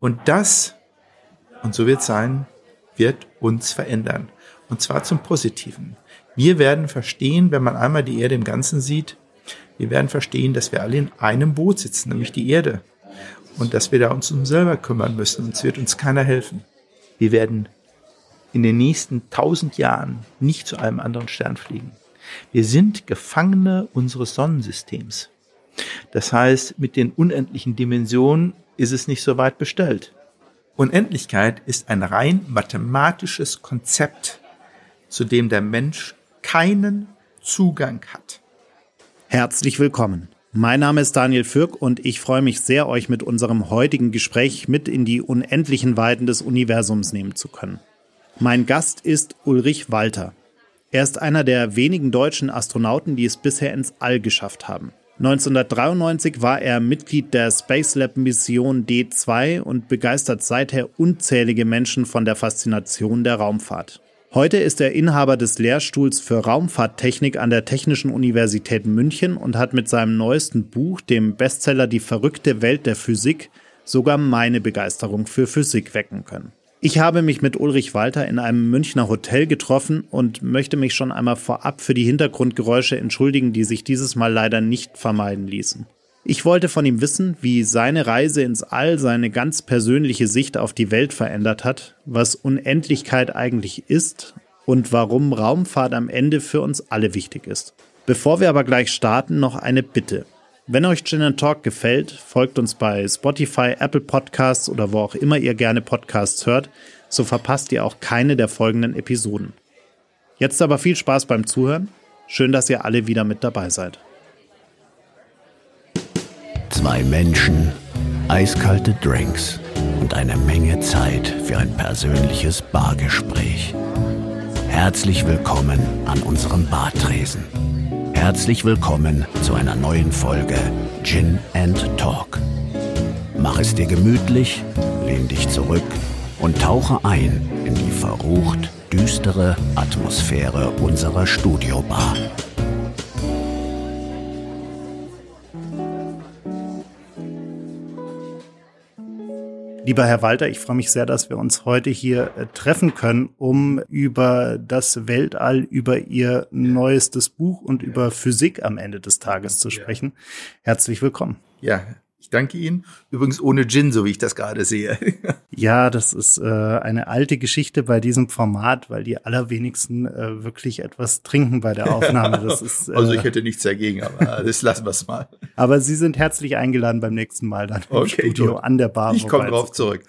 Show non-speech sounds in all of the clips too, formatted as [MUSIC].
Und das, und so wird es sein, wird uns verändern. Und zwar zum Positiven. Wir werden verstehen, wenn man einmal die Erde im Ganzen sieht, wir werden verstehen, dass wir alle in einem Boot sitzen, nämlich die Erde. Und dass wir da uns um selber kümmern müssen. Und es wird uns keiner helfen. Wir werden in den nächsten tausend Jahren nicht zu einem anderen Stern fliegen. Wir sind Gefangene unseres Sonnensystems. Das heißt, mit den unendlichen Dimensionen ist es nicht so weit bestellt. Unendlichkeit ist ein rein mathematisches Konzept, zu dem der Mensch keinen Zugang hat. Herzlich willkommen. Mein Name ist Daniel Fürk und ich freue mich sehr, euch mit unserem heutigen Gespräch mit in die unendlichen Weiten des Universums nehmen zu können. Mein Gast ist Ulrich Walter. Er ist einer der wenigen deutschen Astronauten, die es bisher ins All geschafft haben. 1993 war er Mitglied der Space Lab Mission D2 und begeistert seither unzählige Menschen von der Faszination der Raumfahrt. Heute ist er Inhaber des Lehrstuhls für Raumfahrttechnik an der Technischen Universität München und hat mit seinem neuesten Buch, dem Bestseller Die verrückte Welt der Physik, sogar meine Begeisterung für Physik wecken können. Ich habe mich mit Ulrich Walter in einem Münchner Hotel getroffen und möchte mich schon einmal vorab für die Hintergrundgeräusche entschuldigen, die sich dieses Mal leider nicht vermeiden ließen. Ich wollte von ihm wissen, wie seine Reise ins All seine ganz persönliche Sicht auf die Welt verändert hat, was Unendlichkeit eigentlich ist und warum Raumfahrt am Ende für uns alle wichtig ist. Bevor wir aber gleich starten, noch eine Bitte. Wenn euch Gin Talk gefällt, folgt uns bei Spotify, Apple Podcasts oder wo auch immer ihr gerne Podcasts hört, so verpasst ihr auch keine der folgenden Episoden. Jetzt aber viel Spaß beim Zuhören. Schön, dass ihr alle wieder mit dabei seid. Zwei Menschen, eiskalte Drinks und eine Menge Zeit für ein persönliches Bargespräch. Herzlich willkommen an unserem Bartresen. Herzlich willkommen zu einer neuen Folge Gin and Talk. Mach es dir gemütlich, lehn dich zurück und tauche ein in die verrucht düstere Atmosphäre unserer Studiobar. Lieber Herr Walter, ich freue mich sehr, dass wir uns heute hier äh, treffen können, um über das Weltall, über Ihr neuestes Buch und über Physik am Ende des Tages zu sprechen. Herzlich willkommen. Ja, ich danke Ihnen. Übrigens ohne Gin, so wie ich das gerade sehe. [LAUGHS] ja, das ist äh, eine alte Geschichte bei diesem Format, weil die allerwenigsten äh, wirklich etwas trinken bei der Aufnahme. [LAUGHS] Das ist, äh, also ich hätte nichts dagegen, aber [LAUGHS] das lassen wir es mal. Aber Sie sind herzlich eingeladen beim nächsten Mal dann im okay, Studio gut. an der Bar. Ich komme drauf zurück.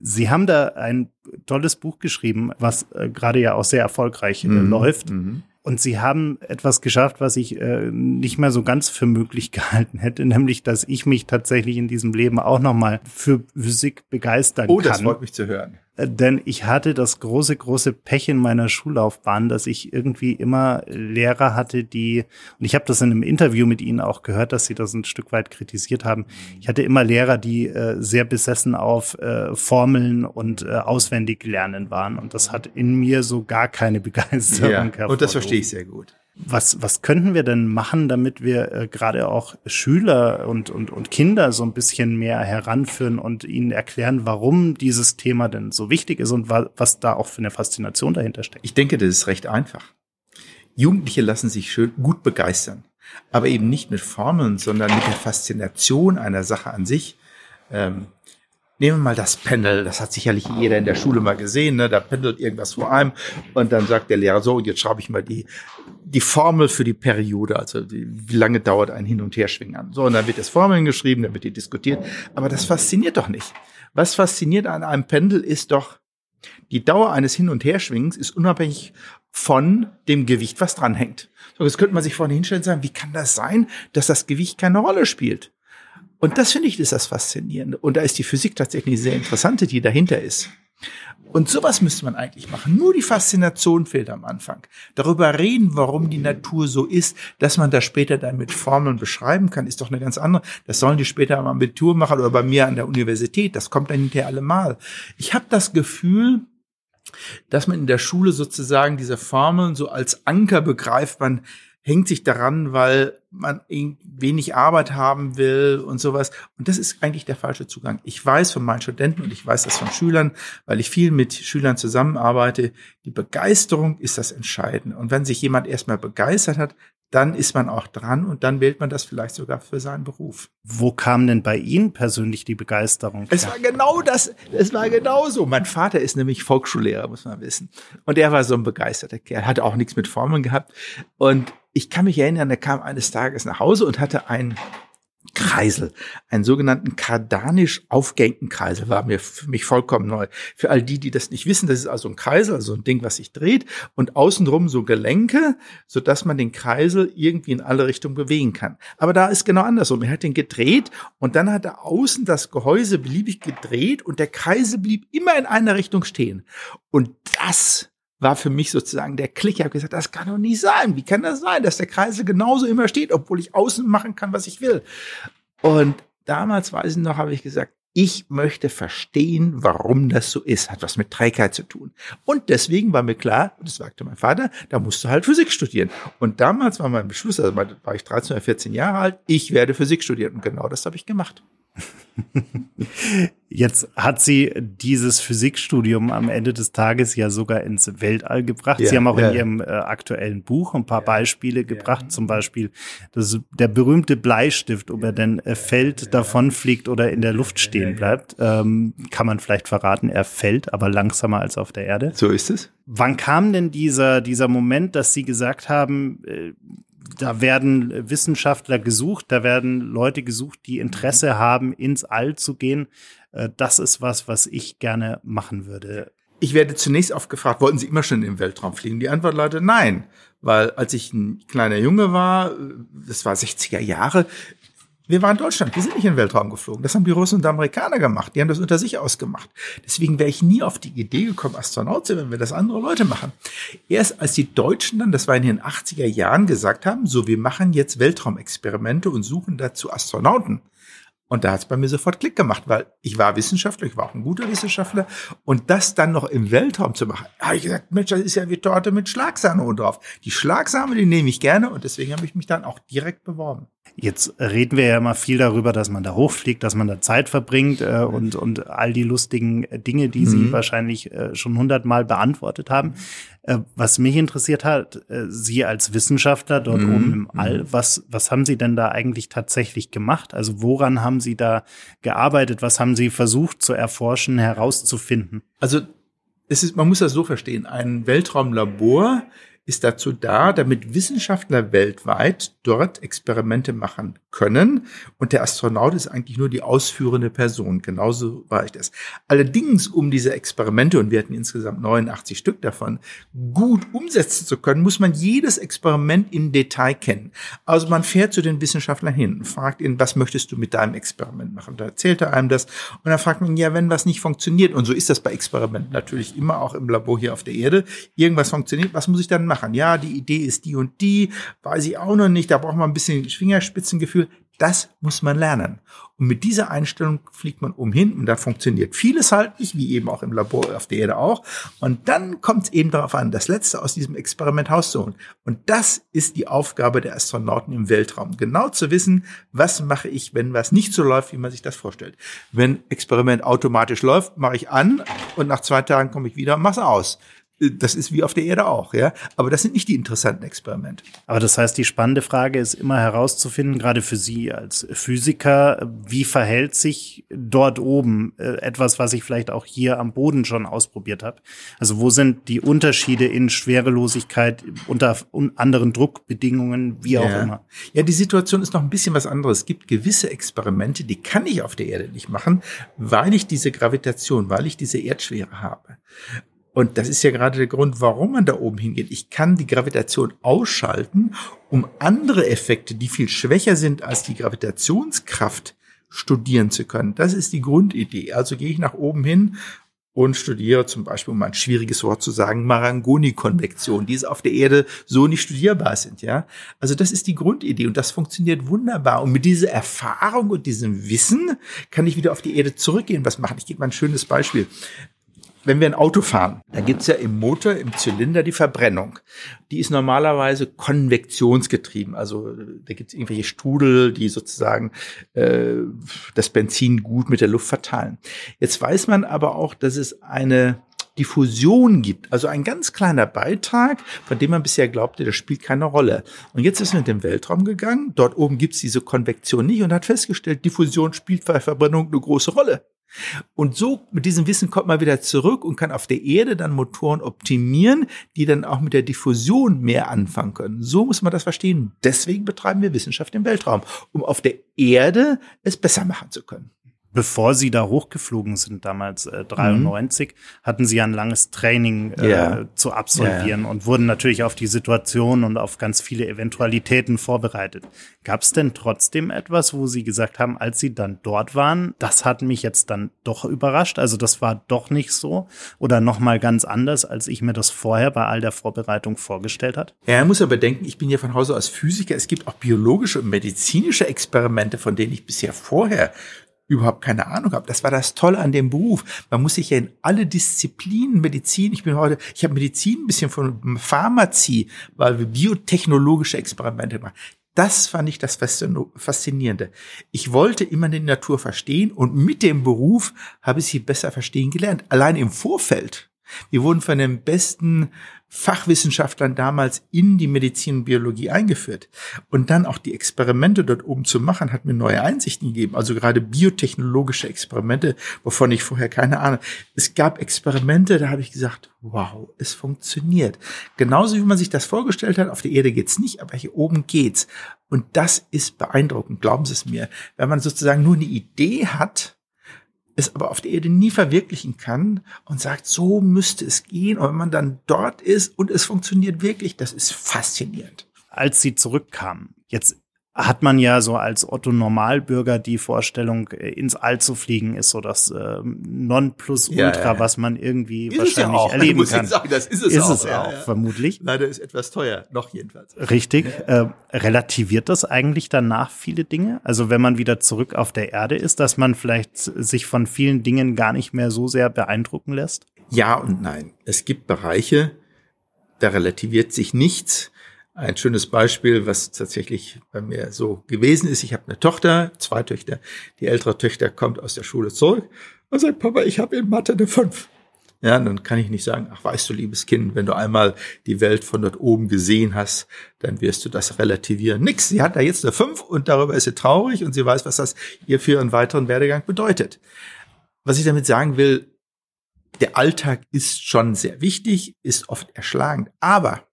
Sie haben da ein tolles Buch geschrieben, was äh, gerade ja auch sehr erfolgreich äh, mhm. läuft. Mhm. Und sie haben etwas geschafft, was ich äh, nicht mehr so ganz für möglich [LAUGHS] gehalten hätte, nämlich, dass ich mich tatsächlich in diesem Leben auch nochmal für Physik begeistern oh, kann. Oh, das freut mich zu hören. Denn ich hatte das große, große Pech in meiner Schullaufbahn, dass ich irgendwie immer Lehrer hatte, die, und ich habe das in einem Interview mit ihnen auch gehört, dass sie das ein Stück weit kritisiert haben. Ich hatte immer Lehrer, die äh, sehr besessen auf äh, Formeln und äh, auswendig lernen waren. Und das hat in mir so gar keine Begeisterung ja, Und das verstehe ich sehr gut. Was, was könnten wir denn machen, damit wir äh, gerade auch Schüler und, und, und Kinder so ein bisschen mehr heranführen und ihnen erklären, warum dieses Thema denn so wichtig ist und wa was da auch für eine Faszination dahinter steckt? Ich denke, das ist recht einfach. Jugendliche lassen sich schön gut begeistern, aber eben nicht mit Formeln, sondern mit der Faszination einer Sache an sich. Ähm, Nehmen wir mal das Pendel, das hat sicherlich jeder in der Schule mal gesehen, ne? da pendelt irgendwas vor einem und dann sagt der Lehrer so, jetzt schreibe ich mal die, die Formel für die Periode, also die, wie lange dauert ein Hin- und Herschwingen an. So, und dann wird das Formeln geschrieben, dann wird die diskutiert, aber das fasziniert doch nicht. Was fasziniert an einem Pendel ist doch, die Dauer eines Hin- und Herschwingens ist unabhängig von dem Gewicht, was dranhängt. So, jetzt könnte man sich vorne hinstellen und sagen, wie kann das sein, dass das Gewicht keine Rolle spielt? Und das finde ich ist das Faszinierende. Und da ist die Physik tatsächlich sehr interessante, die dahinter ist. Und sowas müsste man eigentlich machen. Nur die Faszination fehlt am Anfang. Darüber reden, warum die Natur so ist, dass man das später dann mit Formeln beschreiben kann, ist doch eine ganz andere. Das sollen die später am Abitur machen oder bei mir an der Universität. Das kommt dann hinterher allemal. Ich habe das Gefühl, dass man in der Schule sozusagen diese Formeln so als Anker begreift. Man hängt sich daran, weil man wenig Arbeit haben will und sowas. Und das ist eigentlich der falsche Zugang. Ich weiß von meinen Studenten und ich weiß das von Schülern, weil ich viel mit Schülern zusammenarbeite, die Begeisterung ist das Entscheidende. Und wenn sich jemand erstmal begeistert hat, dann ist man auch dran und dann wählt man das vielleicht sogar für seinen Beruf. Wo kam denn bei Ihnen persönlich die Begeisterung? Es war genau das, es war genau so. Mein Vater ist nämlich Volksschullehrer, muss man wissen. Und er war so ein begeisterter Kerl, hatte auch nichts mit Formeln gehabt. Und ich kann mich erinnern, er kam eines Tages nach Hause und hatte ein Kreisel, einen sogenannten kardanisch aufgehängten Kreisel, war mir für mich vollkommen neu. Für all die, die das nicht wissen, das ist also ein Kreisel, also ein Ding, was sich dreht und außenrum so Gelenke, so dass man den Kreisel irgendwie in alle Richtungen bewegen kann. Aber da ist genau andersrum. Er hat den gedreht und dann hat er außen das Gehäuse beliebig gedreht und der Kreisel blieb immer in einer Richtung stehen. Und das war für mich sozusagen der Klick. Ich habe gesagt, das kann doch nicht sein. Wie kann das sein, dass der Kreisel genauso immer steht, obwohl ich außen machen kann, was ich will? Und damals weiß ich noch, habe ich gesagt, ich möchte verstehen, warum das so ist. Hat was mit Trägheit zu tun. Und deswegen war mir klar, das sagte mein Vater, da musst du halt Physik studieren. Und damals war mein Beschluss, also war ich 13 oder 14 Jahre alt, ich werde Physik studieren. Und genau das habe ich gemacht. [LAUGHS] Jetzt hat sie dieses Physikstudium am Ende des Tages ja sogar ins Weltall gebracht. Ja, sie haben auch ja. in ihrem äh, aktuellen Buch ein paar ja, Beispiele gebracht, zum Beispiel das, der berühmte Bleistift, ob er denn äh, fällt, davon fliegt oder in der Luft stehen bleibt. Ähm, kann man vielleicht verraten, er fällt, aber langsamer als auf der Erde. So ist es. Wann kam denn dieser, dieser Moment, dass Sie gesagt haben, äh, da werden Wissenschaftler gesucht, da werden Leute gesucht, die Interesse haben, ins All zu gehen. Äh, das ist was, was ich gerne machen würde. Ich werde zunächst oft gefragt, wollten Sie immer schon im Weltraum fliegen? Die Antwort lautet nein, weil als ich ein kleiner Junge war, das war 60er Jahre, wir waren in Deutschland, wir sind nicht in den Weltraum geflogen. Das haben die Russen und Amerikaner gemacht. Die haben das unter sich ausgemacht. Deswegen wäre ich nie auf die Idee gekommen, Astronaut zu werden, wenn das andere Leute machen. Erst als die Deutschen dann, das war in den 80er Jahren, gesagt haben, so, wir machen jetzt Weltraumexperimente und suchen dazu Astronauten, und da hat es bei mir sofort Klick gemacht, weil ich war Wissenschaftler, ich war auch ein guter Wissenschaftler. Und das dann noch im Weltraum zu machen, habe ich gesagt, Mensch, das ist ja wie Torte mit Schlagsahne und drauf. Die Schlagsahne, die nehme ich gerne und deswegen habe ich mich dann auch direkt beworben. Jetzt reden wir ja immer viel darüber, dass man da hochfliegt, dass man da Zeit verbringt äh, und, und all die lustigen Dinge, die mhm. Sie wahrscheinlich äh, schon hundertmal beantwortet haben. Äh, was mich interessiert hat, äh, Sie als Wissenschaftler dort mhm. oben im All, mhm. was, was haben Sie denn da eigentlich tatsächlich gemacht? Also woran haben Sie da gearbeitet? Was haben Sie versucht zu erforschen, herauszufinden? Also es ist, man muss das so verstehen. Ein Weltraumlabor ist dazu da, damit Wissenschaftler weltweit dort Experimente machen können. Und der Astronaut ist eigentlich nur die ausführende Person. Genauso war ich das. Allerdings, um diese Experimente, und wir hatten insgesamt 89 Stück davon, gut umsetzen zu können, muss man jedes Experiment in Detail kennen. Also man fährt zu den Wissenschaftlern hin und fragt ihn, was möchtest du mit deinem Experiment machen? Da erzählt er einem das. Und dann fragt man ihn, ja, wenn was nicht funktioniert, und so ist das bei Experimenten natürlich immer auch im Labor hier auf der Erde, irgendwas funktioniert, was muss ich dann machen. Ja, die Idee ist die und die, weiß ich auch noch nicht, da braucht man ein bisschen Fingerspitzengefühl. Das muss man lernen. Und mit dieser Einstellung fliegt man umhin und da funktioniert vieles halt nicht, wie eben auch im Labor auf der Erde auch. Und dann kommt es eben darauf an, das Letzte aus diesem Experiment rauszuholen. Und das ist die Aufgabe der Astronauten im Weltraum. Genau zu wissen, was mache ich, wenn was nicht so läuft, wie man sich das vorstellt. Wenn Experiment automatisch läuft, mache ich an und nach zwei Tagen komme ich wieder und mache es aus das ist wie auf der Erde auch, ja. Aber das sind nicht die interessanten Experimente. Aber das heißt, die spannende Frage ist immer herauszufinden, gerade für Sie als Physiker, wie verhält sich dort oben äh, etwas, was ich vielleicht auch hier am Boden schon ausprobiert habe? Also wo sind die Unterschiede in Schwerelosigkeit unter anderen Druckbedingungen, wie auch ja. immer? Ja, die Situation ist noch ein bisschen was anderes. Es gibt gewisse Experimente, die kann ich auf der Erde nicht machen, weil ich diese Gravitation, weil ich diese Erdschwere habe. Und das ist ja gerade der Grund, warum man da oben hingeht. Ich kann die Gravitation ausschalten, um andere Effekte, die viel schwächer sind als die Gravitationskraft, studieren zu können. Das ist die Grundidee. Also gehe ich nach oben hin und studiere zum Beispiel, um ein schwieriges Wort zu sagen, Marangoni-Konvektion, die es auf der Erde so nicht studierbar sind, ja. Also das ist die Grundidee und das funktioniert wunderbar. Und mit dieser Erfahrung und diesem Wissen kann ich wieder auf die Erde zurückgehen, was machen. Ich gebe mal ein schönes Beispiel wenn wir ein Auto fahren, dann gibt's ja im Motor, im Zylinder die Verbrennung. Die ist normalerweise konvektionsgetrieben. Also da gibt's irgendwelche Strudel, die sozusagen äh, das Benzin gut mit der Luft verteilen. Jetzt weiß man aber auch, dass es eine Diffusion gibt, also ein ganz kleiner Beitrag, von dem man bisher glaubte, das spielt keine Rolle. Und jetzt ist man in den Weltraum gegangen, dort oben gibt's diese Konvektion nicht und hat festgestellt, Diffusion spielt bei Verbrennung eine große Rolle. Und so mit diesem Wissen kommt man wieder zurück und kann auf der Erde dann Motoren optimieren, die dann auch mit der Diffusion mehr anfangen können. So muss man das verstehen. Deswegen betreiben wir Wissenschaft im Weltraum, um auf der Erde es besser machen zu können bevor sie da hochgeflogen sind, damals äh, 93, mhm. hatten sie ein langes Training äh, ja. zu absolvieren ja. und wurden natürlich auf die Situation und auf ganz viele Eventualitäten vorbereitet. Gab es denn trotzdem etwas, wo sie gesagt haben, als sie dann dort waren, das hat mich jetzt dann doch überrascht, also das war doch nicht so oder nochmal ganz anders, als ich mir das vorher bei all der Vorbereitung vorgestellt hat? Ja, er muss aber denken, ich bin ja von Hause aus Physiker, es gibt auch biologische und medizinische Experimente, von denen ich bisher vorher überhaupt keine Ahnung habe. Das war das Tolle an dem Beruf. Man muss sich ja in alle Disziplinen, Medizin, ich bin heute, ich habe Medizin ein bisschen von Pharmazie, weil wir biotechnologische Experimente machen. Das fand ich das Faszinierende. Ich wollte immer die Natur verstehen und mit dem Beruf habe ich sie besser verstehen gelernt. Allein im Vorfeld. Wir wurden von den besten Fachwissenschaftlern damals in die Medizin und Biologie eingeführt. Und dann auch die Experimente dort oben zu machen, hat mir neue Einsichten gegeben. Also gerade biotechnologische Experimente, wovon ich vorher keine Ahnung. Es gab Experimente, da habe ich gesagt, wow, es funktioniert. Genauso wie man sich das vorgestellt hat, auf der Erde geht's nicht, aber hier oben geht's. Und das ist beeindruckend, glauben Sie es mir. Wenn man sozusagen nur eine Idee hat, es aber auf der Erde nie verwirklichen kann und sagt, so müsste es gehen. Und wenn man dann dort ist und es funktioniert wirklich, das ist faszinierend. Als sie zurückkamen, jetzt hat man ja so als Otto Normalbürger die Vorstellung, äh, ins All zu fliegen, ist so das äh, Nonplusultra, ja, ja, ja. was man irgendwie ist wahrscheinlich ja [LAUGHS] erleben muss kann. Sagen, das ist es ist auch, es auch vermutlich. Leider ist etwas teuer, noch jedenfalls. Richtig. Äh, relativiert das eigentlich danach viele Dinge? Also wenn man wieder zurück auf der Erde ist, dass man vielleicht sich von vielen Dingen gar nicht mehr so sehr beeindrucken lässt? Ja und nein. Es gibt Bereiche, da relativiert sich nichts ein schönes Beispiel, was tatsächlich bei mir so gewesen ist. Ich habe eine Tochter, zwei Töchter. Die ältere Tochter kommt aus der Schule zurück und sagt, Papa, ich habe in Mathe eine 5. Ja, dann kann ich nicht sagen, ach weißt du, liebes Kind, wenn du einmal die Welt von dort oben gesehen hast, dann wirst du das relativieren. Nix, sie hat da jetzt eine 5 und darüber ist sie traurig und sie weiß, was das ihr für ihren weiteren Werdegang bedeutet. Was ich damit sagen will, der Alltag ist schon sehr wichtig, ist oft erschlagend, aber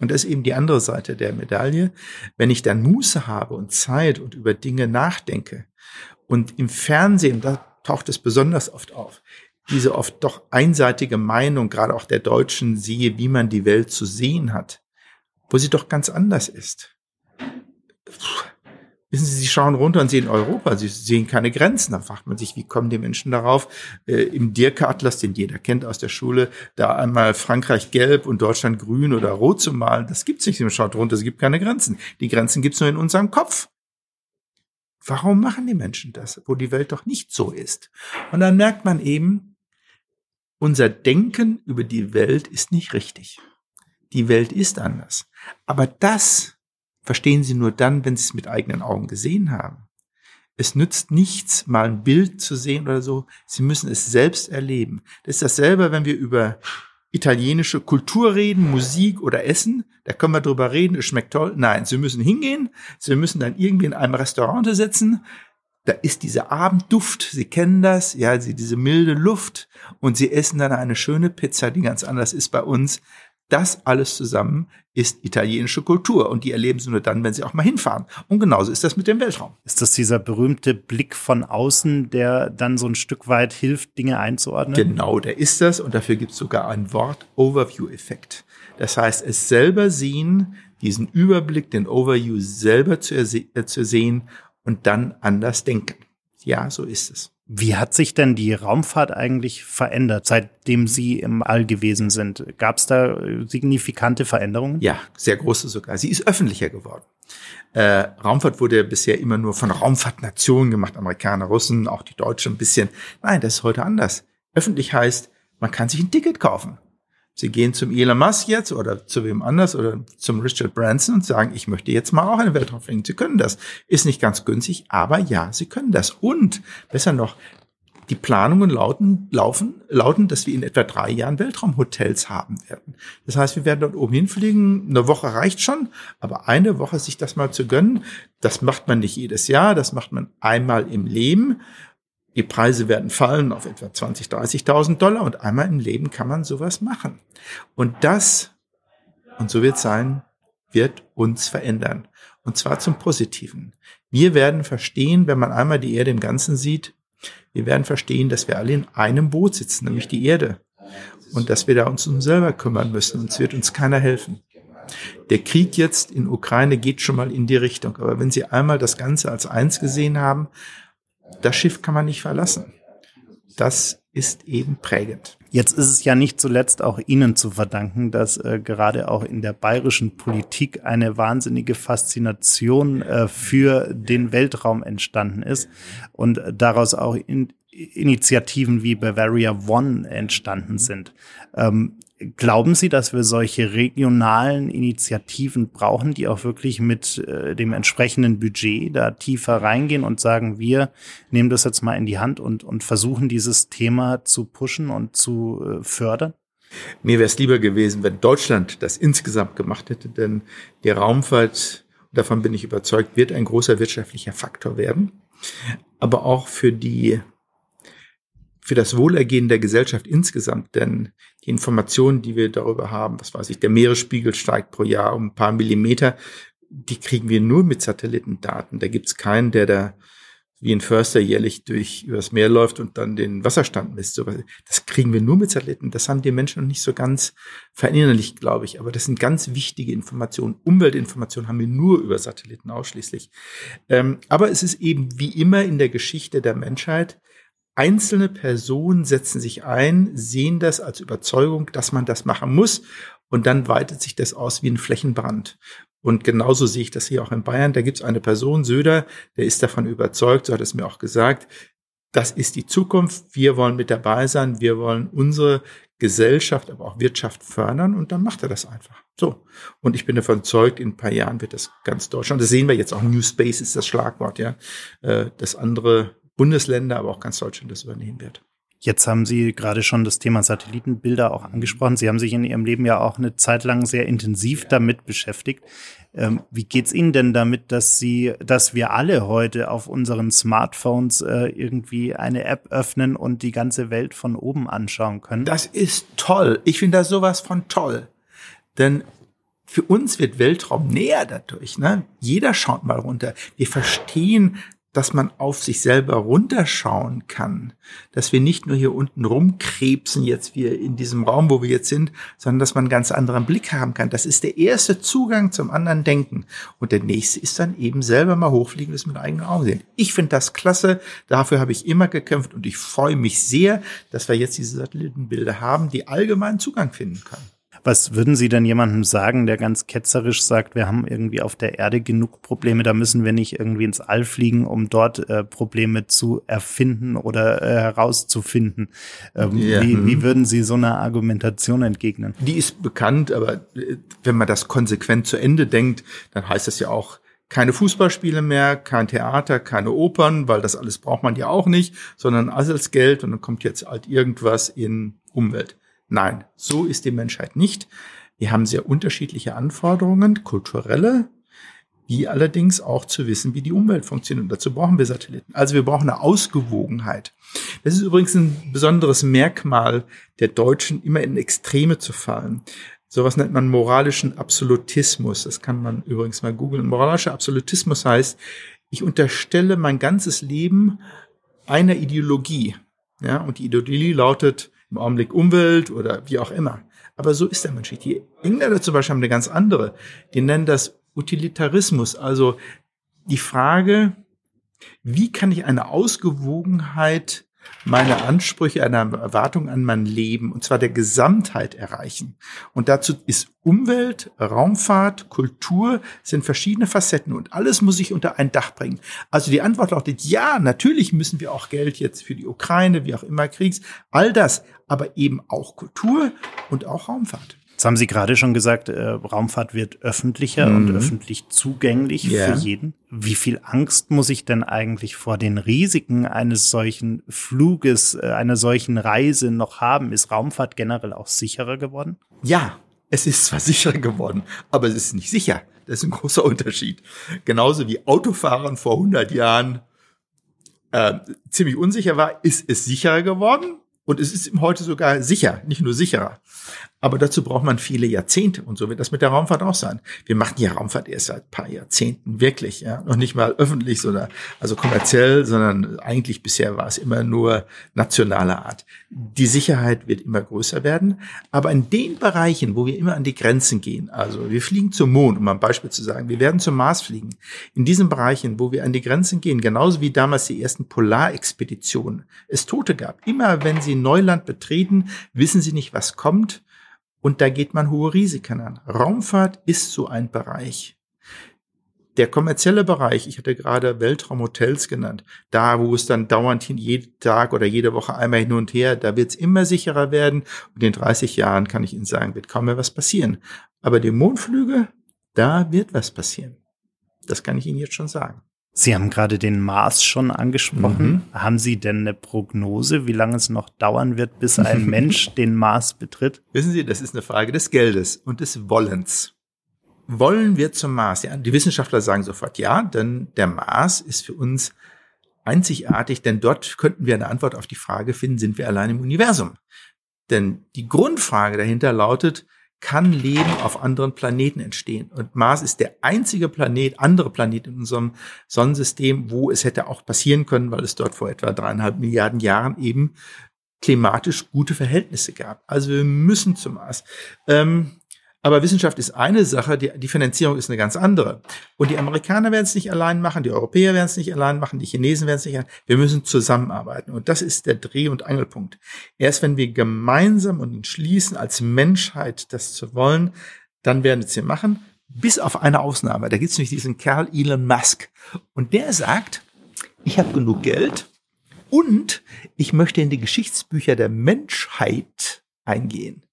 und das ist eben die andere Seite der Medaille. Wenn ich dann Muße habe und Zeit und über Dinge nachdenke und im Fernsehen, da taucht es besonders oft auf, diese oft doch einseitige Meinung, gerade auch der Deutschen, sehe, wie man die Welt zu sehen hat, wo sie doch ganz anders ist. Puh Wissen Sie, Sie schauen runter und sehen Europa, Sie sehen keine Grenzen. Da fragt man sich, wie kommen die Menschen darauf, äh, im Dirk-Atlas, den jeder kennt aus der Schule, da einmal Frankreich gelb und Deutschland grün oder rot zu malen. Das gibt's nicht. Man schaut runter, es gibt keine Grenzen. Die Grenzen gibt's nur in unserem Kopf. Warum machen die Menschen das, wo die Welt doch nicht so ist? Und dann merkt man eben, unser Denken über die Welt ist nicht richtig. Die Welt ist anders. Aber das, verstehen Sie nur dann, wenn Sie es mit eigenen Augen gesehen haben. Es nützt nichts, mal ein Bild zu sehen oder so. Sie müssen es selbst erleben. Das ist dasselbe, wenn wir über italienische Kultur reden, Musik oder Essen. Da können wir drüber reden, es schmeckt toll. Nein, Sie müssen hingehen. Sie müssen dann irgendwie in einem Restaurant sitzen. Da ist dieser Abendduft. Sie kennen das. Ja, sie, diese milde Luft. Und Sie essen dann eine schöne Pizza, die ganz anders ist bei uns. Das alles zusammen ist italienische Kultur und die erleben sie nur dann, wenn sie auch mal hinfahren. Und genauso ist das mit dem Weltraum. Ist das dieser berühmte Blick von außen, der dann so ein Stück weit hilft, Dinge einzuordnen? Genau, der ist das und dafür gibt es sogar ein Wort Overview-Effekt. Das heißt, es selber sehen, diesen Überblick, den Overview selber zu, äh, zu sehen und dann anders denken. Ja, so ist es. Wie hat sich denn die Raumfahrt eigentlich verändert, seitdem Sie im All gewesen sind? Gab es da signifikante Veränderungen? Ja, sehr große sogar. Sie ist öffentlicher geworden. Äh, Raumfahrt wurde bisher immer nur von Raumfahrtnationen gemacht, Amerikaner, Russen, auch die Deutschen ein bisschen. Nein, das ist heute anders. Öffentlich heißt, Man kann sich ein Ticket kaufen. Sie gehen zum Elon Musk jetzt oder zu wem anders oder zum Richard Branson und sagen, ich möchte jetzt mal auch eine Weltraum fliegen. Sie können das. Ist nicht ganz günstig, aber ja, Sie können das. Und besser noch, die Planungen lauten, laufen, lauten, dass wir in etwa drei Jahren Weltraumhotels haben werden. Das heißt, wir werden dort oben hinfliegen. Eine Woche reicht schon, aber eine Woche sich das mal zu gönnen, das macht man nicht jedes Jahr, das macht man einmal im Leben. Die Preise werden fallen auf etwa 20, 30.000 Dollar und einmal im Leben kann man sowas machen. Und das, und so wird es sein, wird uns verändern. Und zwar zum Positiven. Wir werden verstehen, wenn man einmal die Erde im Ganzen sieht, wir werden verstehen, dass wir alle in einem Boot sitzen, nämlich die Erde. Und dass wir da uns um selber kümmern müssen. Und es wird uns keiner helfen. Der Krieg jetzt in Ukraine geht schon mal in die Richtung. Aber wenn Sie einmal das Ganze als eins gesehen haben, das Schiff kann man nicht verlassen. Das ist eben prägend. Jetzt ist es ja nicht zuletzt auch Ihnen zu verdanken, dass äh, gerade auch in der bayerischen Politik eine wahnsinnige Faszination äh, für den Weltraum entstanden ist und daraus auch in, Initiativen wie Bavaria One entstanden sind. Ähm, Glauben Sie, dass wir solche regionalen Initiativen brauchen, die auch wirklich mit äh, dem entsprechenden Budget da tiefer reingehen und sagen, wir nehmen das jetzt mal in die Hand und, und versuchen dieses Thema zu pushen und zu äh, fördern? Mir wäre es lieber gewesen, wenn Deutschland das insgesamt gemacht hätte, denn die Raumfahrt, davon bin ich überzeugt, wird ein großer wirtschaftlicher Faktor werden. Aber auch für die für das Wohlergehen der Gesellschaft insgesamt, denn die Informationen, die wir darüber haben, was weiß ich, der Meeresspiegel steigt pro Jahr um ein paar Millimeter, die kriegen wir nur mit Satellitendaten. Da gibt's keinen, der da wie ein Förster jährlich durch übers Meer läuft und dann den Wasserstand misst. Das kriegen wir nur mit Satelliten. Das haben die Menschen noch nicht so ganz verinnerlicht, glaube ich. Aber das sind ganz wichtige Informationen. Umweltinformationen haben wir nur über Satelliten ausschließlich. Ähm, aber es ist eben wie immer in der Geschichte der Menschheit, Einzelne Personen setzen sich ein, sehen das als Überzeugung, dass man das machen muss und dann weitet sich das aus wie ein Flächenbrand. Und genauso sehe ich das hier auch in Bayern. Da gibt es eine Person, Söder, der ist davon überzeugt, so hat es mir auch gesagt, das ist die Zukunft, wir wollen mit dabei sein, wir wollen unsere Gesellschaft, aber auch Wirtschaft fördern und dann macht er das einfach. So. Und ich bin davon überzeugt, in ein paar Jahren wird das ganz Deutschland, das sehen wir jetzt auch, New Space ist das Schlagwort, ja, äh, das andere Bundesländer, aber auch ganz Deutschland das übernehmen wird. Jetzt haben Sie gerade schon das Thema Satellitenbilder auch angesprochen. Sie haben sich in Ihrem Leben ja auch eine Zeit lang sehr intensiv damit beschäftigt. Ähm, wie geht's Ihnen denn damit, dass Sie, dass wir alle heute auf unseren Smartphones äh, irgendwie eine App öffnen und die ganze Welt von oben anschauen können? Das ist toll. Ich finde das sowas von toll. Denn für uns wird Weltraum näher dadurch. Ne? Jeder schaut mal runter. Wir verstehen dass man auf sich selber runterschauen kann, dass wir nicht nur hier unten rumkrebsen, jetzt wir in diesem Raum, wo wir jetzt sind, sondern dass man einen ganz anderen Blick haben kann. Das ist der erste Zugang zum anderen Denken. Und der nächste ist dann eben selber mal hochfliegen, das mit eigenen Augen sehen. Ich finde das klasse. Dafür habe ich immer gekämpft und ich freue mich sehr, dass wir jetzt diese Satellitenbilder haben, die allgemeinen Zugang finden können. Was würden Sie denn jemandem sagen, der ganz ketzerisch sagt, wir haben irgendwie auf der Erde genug Probleme, da müssen wir nicht irgendwie ins All fliegen, um dort äh, Probleme zu erfinden oder äh, herauszufinden? Ähm, ja. wie, wie würden Sie so einer Argumentation entgegnen? Die ist bekannt, aber äh, wenn man das konsequent zu Ende denkt, dann heißt das ja auch, keine Fußballspiele mehr, kein Theater, keine Opern, weil das alles braucht man ja auch nicht, sondern alles Geld und dann kommt jetzt halt irgendwas in Umwelt. Nein, so ist die Menschheit nicht. Wir haben sehr unterschiedliche Anforderungen, kulturelle, wie allerdings auch zu wissen, wie die Umwelt funktioniert. Und dazu brauchen wir Satelliten. Also wir brauchen eine Ausgewogenheit. Das ist übrigens ein besonderes Merkmal der Deutschen, immer in Extreme zu fallen. Sowas nennt man moralischen Absolutismus. Das kann man übrigens mal googeln. Moralischer Absolutismus heißt, ich unterstelle mein ganzes Leben einer Ideologie. Ja, und die Ideologie lautet, im Augenblick Umwelt oder wie auch immer. Aber so ist der Mensch. Die Engländer zum Beispiel haben eine ganz andere. Die nennen das Utilitarismus, also die Frage, wie kann ich eine Ausgewogenheit meine Ansprüche, einer Erwartung an mein Leben, und zwar der Gesamtheit erreichen. Und dazu ist Umwelt, Raumfahrt, Kultur sind verschiedene Facetten und alles muss ich unter ein Dach bringen. Also die Antwort lautet ja, natürlich müssen wir auch Geld jetzt für die Ukraine, wie auch immer Kriegs, all das, aber eben auch Kultur und auch Raumfahrt. Jetzt haben Sie gerade schon gesagt, äh, Raumfahrt wird öffentlicher mhm. und öffentlich zugänglich yeah. für jeden. Wie viel Angst muss ich denn eigentlich vor den Risiken eines solchen Fluges, äh, einer solchen Reise noch haben? Ist Raumfahrt generell auch sicherer geworden? Ja, es ist zwar [LAUGHS] sicherer geworden, aber es ist nicht sicher. Das ist ein großer Unterschied. Genauso wie Autofahren vor 100 Jahren äh, ziemlich unsicher war, ist es sicherer geworden. Und es ist ihm heute sogar sicher, nicht nur sicherer. Aber dazu braucht man viele Jahrzehnte und so wird das mit der Raumfahrt auch sein. Wir machen ja Raumfahrt erst seit paar Jahrzehnten wirklich, ja, noch nicht mal öffentlich, sondern also kommerziell, sondern eigentlich bisher war es immer nur nationaler Art. Die Sicherheit wird immer größer werden, aber in den Bereichen, wo wir immer an die Grenzen gehen, also wir fliegen zum Mond, um ein Beispiel zu sagen, wir werden zum Mars fliegen, in diesen Bereichen, wo wir an die Grenzen gehen, genauso wie damals die ersten Polarexpeditionen, es Tote gab. Immer wenn sie Neuland betreten, wissen sie nicht, was kommt und da geht man hohe Risiken an. Raumfahrt ist so ein Bereich. Der kommerzielle Bereich, ich hatte gerade Weltraumhotels genannt, da wo es dann dauernd hin, jeden Tag oder jede Woche einmal hin und her, da wird es immer sicherer werden. Und in 30 Jahren kann ich Ihnen sagen, wird kaum mehr was passieren. Aber die Mondflüge, da wird was passieren. Das kann ich Ihnen jetzt schon sagen. Sie haben gerade den Mars schon angesprochen. Mhm. Haben Sie denn eine Prognose, wie lange es noch dauern wird, bis ein [LAUGHS] Mensch den Mars betritt? Wissen Sie, das ist eine Frage des Geldes und des Wollens. Wollen wir zum Mars? Ja, die Wissenschaftler sagen sofort ja, denn der Mars ist für uns einzigartig, denn dort könnten wir eine Antwort auf die Frage finden, sind wir allein im Universum? Denn die Grundfrage dahinter lautet, kann Leben auf anderen Planeten entstehen. Und Mars ist der einzige Planet, andere Planet in unserem Sonnensystem, wo es hätte auch passieren können, weil es dort vor etwa dreieinhalb Milliarden Jahren eben klimatisch gute Verhältnisse gab. Also wir müssen zum Mars. Ähm, aber Wissenschaft ist eine Sache, die, die Finanzierung ist eine ganz andere. Und die Amerikaner werden es nicht allein machen, die Europäer werden es nicht allein machen, die Chinesen werden es nicht allein. Wir müssen zusammenarbeiten. Und das ist der Dreh- und Angelpunkt. Erst wenn wir gemeinsam und entschließen, als Menschheit das zu wollen, dann werden wir es hier machen. Bis auf eine Ausnahme. Da gibt es nämlich diesen Kerl Elon Musk. Und der sagt, ich habe genug Geld und ich möchte in die Geschichtsbücher der Menschheit eingehen.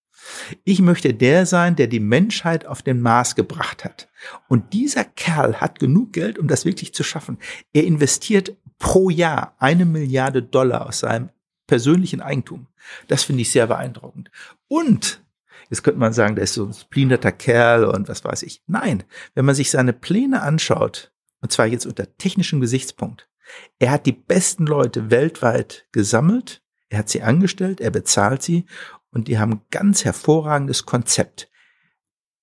Ich möchte der sein, der die Menschheit auf den Mars gebracht hat. Und dieser Kerl hat genug Geld, um das wirklich zu schaffen. Er investiert pro Jahr eine Milliarde Dollar aus seinem persönlichen Eigentum. Das finde ich sehr beeindruckend. Und Jetzt könnte man sagen, der ist so ein splinterter Kerl und was weiß ich. Nein, wenn man sich seine Pläne anschaut, und zwar jetzt unter technischem Gesichtspunkt, er hat die besten Leute weltweit gesammelt, er hat sie angestellt, er bezahlt sie und die haben ganz hervorragendes Konzept.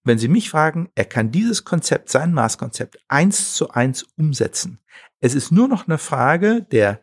Wenn Sie mich fragen, er kann dieses Konzept, sein Maßkonzept, eins zu eins umsetzen. Es ist nur noch eine Frage der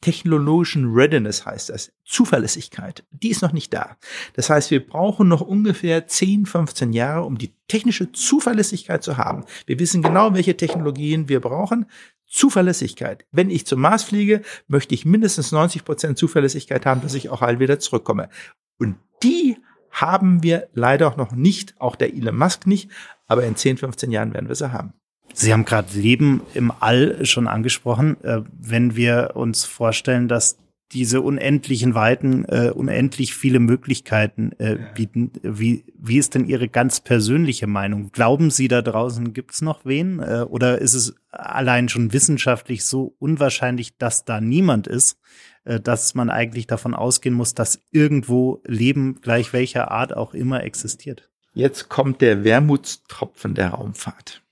technologischen Readiness heißt das, Zuverlässigkeit, die ist noch nicht da. Das heißt, wir brauchen noch ungefähr 10, 15 Jahre, um die technische Zuverlässigkeit zu haben. Wir wissen genau, welche Technologien wir brauchen. Zuverlässigkeit. Wenn ich zum Mars fliege, möchte ich mindestens 90 Prozent Zuverlässigkeit haben, dass ich auch heil wieder zurückkomme. Und die haben wir leider auch noch nicht, auch der Elon Musk nicht, aber in 10, 15 Jahren werden wir sie haben. Sie haben gerade Leben im All schon angesprochen. Äh, wenn wir uns vorstellen, dass diese unendlichen Weiten äh, unendlich viele Möglichkeiten äh, bieten. Wie, wie ist denn Ihre ganz persönliche Meinung? Glauben Sie da draußen, gibt es noch wen? Äh, oder ist es allein schon wissenschaftlich so unwahrscheinlich, dass da niemand ist, äh, dass man eigentlich davon ausgehen muss, dass irgendwo Leben gleich welcher Art auch immer existiert? Jetzt kommt der Wermutstropfen der Raumfahrt.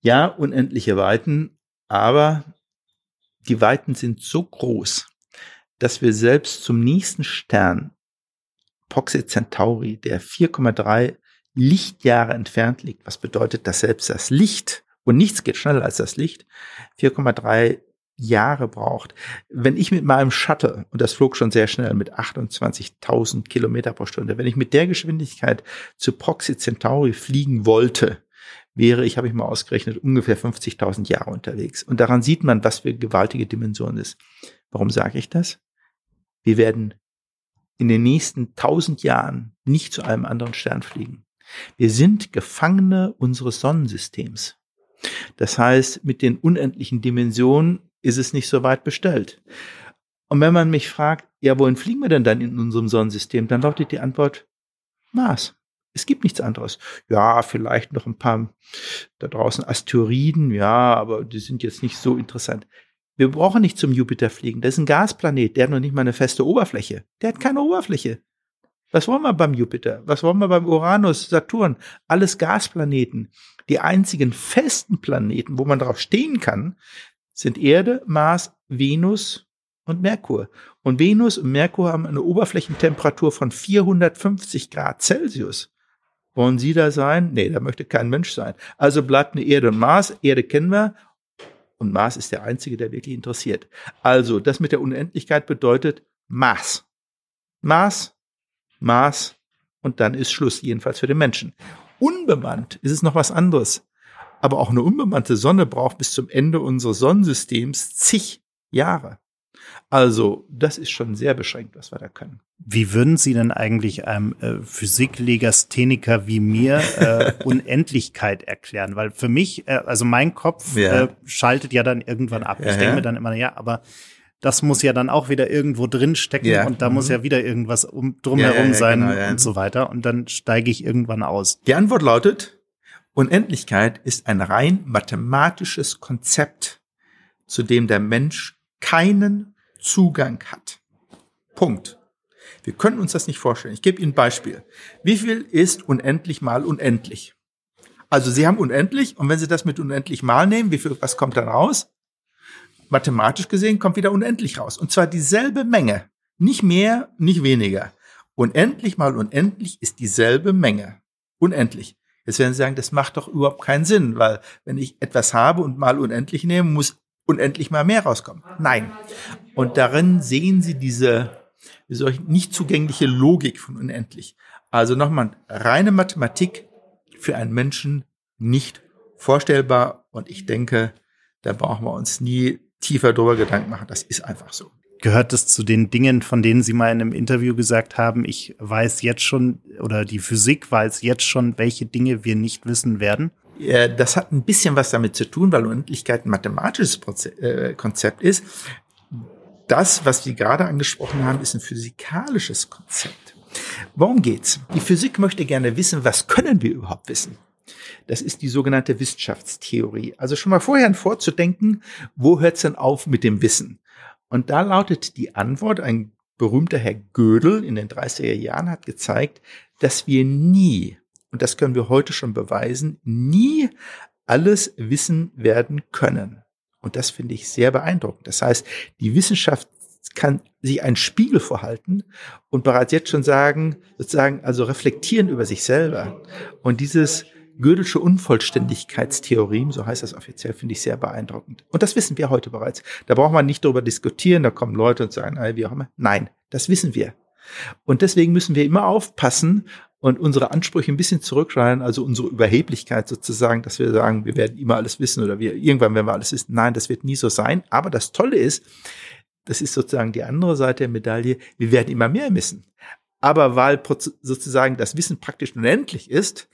Ja, unendliche Weiten, aber die Weiten sind so groß, dass wir selbst zum nächsten Stern, Proxy Centauri, der 4,3 Lichtjahre entfernt liegt, was bedeutet, dass selbst das Licht, und nichts geht schneller als das Licht, 4,3 Jahre braucht. Wenn ich mit meinem Shuttle, und das flog schon sehr schnell mit 28.000 Kilometer pro Stunde, wenn ich mit der Geschwindigkeit zu Proxy Centauri fliegen wollte, wäre ich, habe ich mal ausgerechnet, ungefähr 50.000 Jahre unterwegs. Und daran sieht man, was für gewaltige Dimension ist. Warum sage ich das? Wir werden in den nächsten tausend Jahren nicht zu einem anderen Stern fliegen. Wir sind Gefangene unseres Sonnensystems. Das heißt, mit den unendlichen Dimensionen ist es nicht so weit bestellt. Und wenn man mich fragt, ja, wohin fliegen wir denn dann in unserem Sonnensystem, dann lautet die Antwort Mars. Es gibt nichts anderes. Ja, vielleicht noch ein paar da draußen Asteroiden, ja, aber die sind jetzt nicht so interessant. Wir brauchen nicht zum Jupiter fliegen. Das ist ein Gasplanet, der hat noch nicht mal eine feste Oberfläche. Der hat keine Oberfläche. Was wollen wir beim Jupiter? Was wollen wir beim Uranus, Saturn? Alles Gasplaneten. Die einzigen festen Planeten, wo man drauf stehen kann, sind Erde, Mars, Venus und Merkur. Und Venus und Merkur haben eine Oberflächentemperatur von 450 Grad Celsius. Wollen Sie da sein? Nee, da möchte kein Mensch sein. Also bleibt eine Erde und Mars. Erde kennen wir. Und Mars ist der einzige, der wirklich interessiert. Also, das mit der Unendlichkeit bedeutet Mars. Mars, Mars und dann ist Schluss, jedenfalls für den Menschen. Unbemannt ist es noch was anderes. Aber auch eine unbemannte Sonne braucht bis zum Ende unseres Sonnensystems zig Jahre. Also, das ist schon sehr beschränkt, was wir da können. Wie würden Sie denn eigentlich einem äh, Physiklegastheniker wie mir äh, [LAUGHS] Unendlichkeit erklären? Weil für mich, äh, also mein Kopf ja. äh, schaltet ja dann irgendwann ab. Ja, ich denke ja. mir dann immer, ja, aber das muss ja dann auch wieder irgendwo drin stecken ja. und da mhm. muss ja wieder irgendwas um, drumherum sein genau, und so weiter. Und dann steige ich irgendwann aus. Die Antwort lautet, Unendlichkeit ist ein rein mathematisches Konzept, zu dem der Mensch keinen Zugang hat. Punkt. Wir können uns das nicht vorstellen. Ich gebe Ihnen ein Beispiel. Wie viel ist unendlich mal unendlich? Also Sie haben unendlich und wenn Sie das mit unendlich mal nehmen, wie viel, was kommt dann raus? Mathematisch gesehen kommt wieder unendlich raus. Und zwar dieselbe Menge. Nicht mehr, nicht weniger. Unendlich mal unendlich ist dieselbe Menge. Unendlich. Jetzt werden Sie sagen, das macht doch überhaupt keinen Sinn, weil wenn ich etwas habe und mal unendlich nehme, muss unendlich mal mehr rauskommen. Nein. Und darin sehen Sie diese ich, nicht zugängliche Logik von unendlich. Also nochmal, reine Mathematik für einen Menschen nicht vorstellbar. Und ich denke, da brauchen wir uns nie tiefer drüber Gedanken machen. Das ist einfach so. Gehört es zu den Dingen, von denen Sie mal in einem Interview gesagt haben, ich weiß jetzt schon, oder die Physik weiß jetzt schon, welche Dinge wir nicht wissen werden? Das hat ein bisschen was damit zu tun, weil Unendlichkeit ein mathematisches äh, Konzept ist das, was wir gerade angesprochen haben, ist ein physikalisches Konzept. Worum geht's? Die Physik möchte gerne wissen, was können wir überhaupt wissen? Das ist die sogenannte Wissenschaftstheorie. Also schon mal vorher vorzudenken, wo hört's denn auf mit dem Wissen? Und da lautet die Antwort, ein berühmter Herr Gödel in den 30er Jahren hat gezeigt, dass wir nie, und das können wir heute schon beweisen, nie alles wissen werden können. Und das finde ich sehr beeindruckend. Das heißt, die Wissenschaft kann sich einen Spiegel vorhalten und bereits jetzt schon sagen, sozusagen, also reflektieren über sich selber. Und dieses Gödelsche Unvollständigkeitstheorem, so heißt das offiziell, finde ich sehr beeindruckend. Und das wissen wir heute bereits. Da braucht man nicht darüber diskutieren, da kommen Leute und sagen, wie auch immer. Nein, das wissen wir. Und deswegen müssen wir immer aufpassen, und unsere Ansprüche ein bisschen zurückschreien, also unsere Überheblichkeit sozusagen, dass wir sagen, wir werden immer alles wissen oder wir irgendwann werden wir alles wissen. Nein, das wird nie so sein. Aber das Tolle ist, das ist sozusagen die andere Seite der Medaille, wir werden immer mehr wissen. Aber weil sozusagen das Wissen praktisch unendlich ist,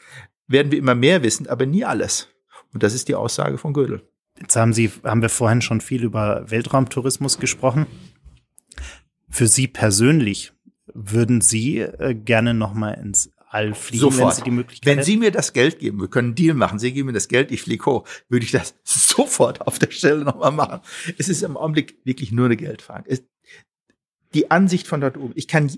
werden wir immer mehr wissen, aber nie alles. Und das ist die Aussage von Gödel. Jetzt haben Sie, haben wir vorhin schon viel über Weltraumtourismus gesprochen. Für Sie persönlich, würden Sie äh, gerne noch mal ins All fliegen, Sofort. wenn Sie die Möglichkeit Wenn Sie mir das Geld geben, wir können einen Deal machen, Sie geben mir das Geld, ich fliege hoch, würde ich das [LAUGHS] sofort auf der Stelle noch mal machen. Es ist im Augenblick wirklich nur eine Geldfrage. Es, die Ansicht von dort oben, ich kann,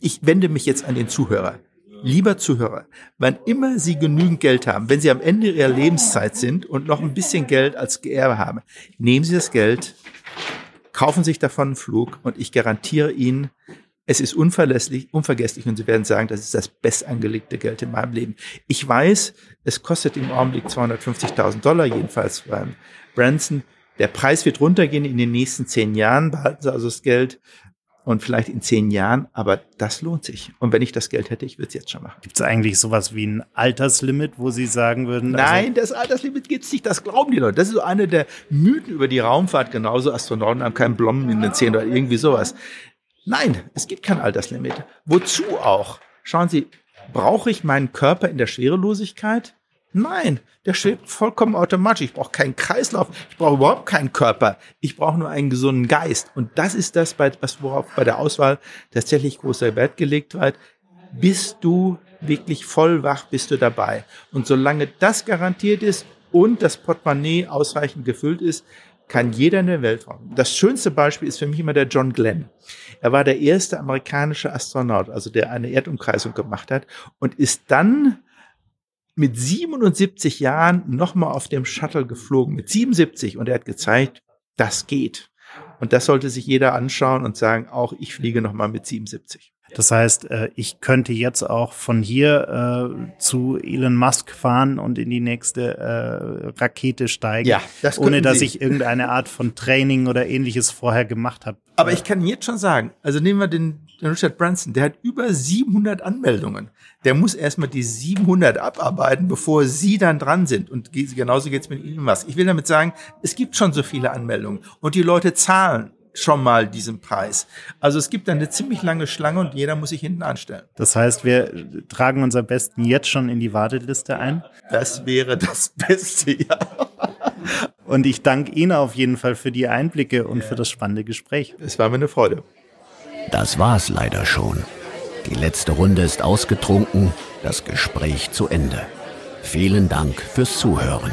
ich wende mich jetzt an den Zuhörer. Lieber Zuhörer, wann immer Sie genügend Geld haben, wenn Sie am Ende Ihrer Lebenszeit sind und noch ein bisschen Geld als Geerbe haben, nehmen Sie das Geld, kaufen sich davon einen Flug und ich garantiere Ihnen, es ist unverlässlich, unvergesslich und Sie werden sagen, das ist das bestangelegte Geld in meinem Leben. Ich weiß, es kostet im Augenblick 250.000 Dollar, jedenfalls beim Branson. Der Preis wird runtergehen in den nächsten zehn Jahren. Behalten Sie also das Geld. und vielleicht in zehn Jahren, aber das lohnt sich. Und wenn ich das Geld hätte, ich würde es jetzt schon machen. Gibt es eigentlich sowas wie ein Alterslimit, wo Sie sagen würden? Also Nein, das Alterslimit gibt es nicht, das glauben die Leute. Das ist so eine der Mythen über die Raumfahrt, genauso Astronauten haben keinen Blommen in den Zähnen oder irgendwie sowas. Nein, es gibt kein Alterslimit. Wozu auch? Schauen Sie, brauche ich meinen Körper in der Schwerelosigkeit? Nein, der schwebt vollkommen automatisch. Ich brauche keinen Kreislauf, ich brauche überhaupt keinen Körper. Ich brauche nur einen gesunden Geist. Und das ist das, was worauf bei der Auswahl tatsächlich großer Wert gelegt wird. Bist du wirklich voll wach, bist du dabei. Und solange das garantiert ist und das Portemonnaie ausreichend gefüllt ist, kann jeder in der Welt fahren. Das schönste Beispiel ist für mich immer der John Glenn. Er war der erste amerikanische Astronaut, also der eine Erdumkreisung gemacht hat und ist dann mit 77 Jahren nochmal auf dem Shuttle geflogen, mit 77. Und er hat gezeigt, das geht. Und das sollte sich jeder anschauen und sagen, auch ich fliege nochmal mit 77. Das heißt, äh, ich könnte jetzt auch von hier äh, zu Elon Musk fahren und in die nächste äh, Rakete steigen, ja, das ohne dass Sie. ich irgendeine Art von Training oder ähnliches vorher gemacht habe. Aber ich kann jetzt schon sagen, also nehmen wir den, Richard Branson, der hat über 700 Anmeldungen. Der muss erstmal die 700 abarbeiten, bevor Sie dann dran sind. Und genauso geht's mit Elon Musk. Ich will damit sagen, es gibt schon so viele Anmeldungen und die Leute zahlen schon mal diesen Preis. Also es gibt eine ziemlich lange Schlange und jeder muss sich hinten anstellen. Das heißt, wir tragen uns am besten jetzt schon in die Warteliste ein? Das wäre das Beste, ja. Und ich danke Ihnen auf jeden Fall für die Einblicke und für das spannende Gespräch. Es war mir eine Freude. Das war's leider schon. Die letzte Runde ist ausgetrunken, das Gespräch zu Ende. Vielen Dank fürs Zuhören.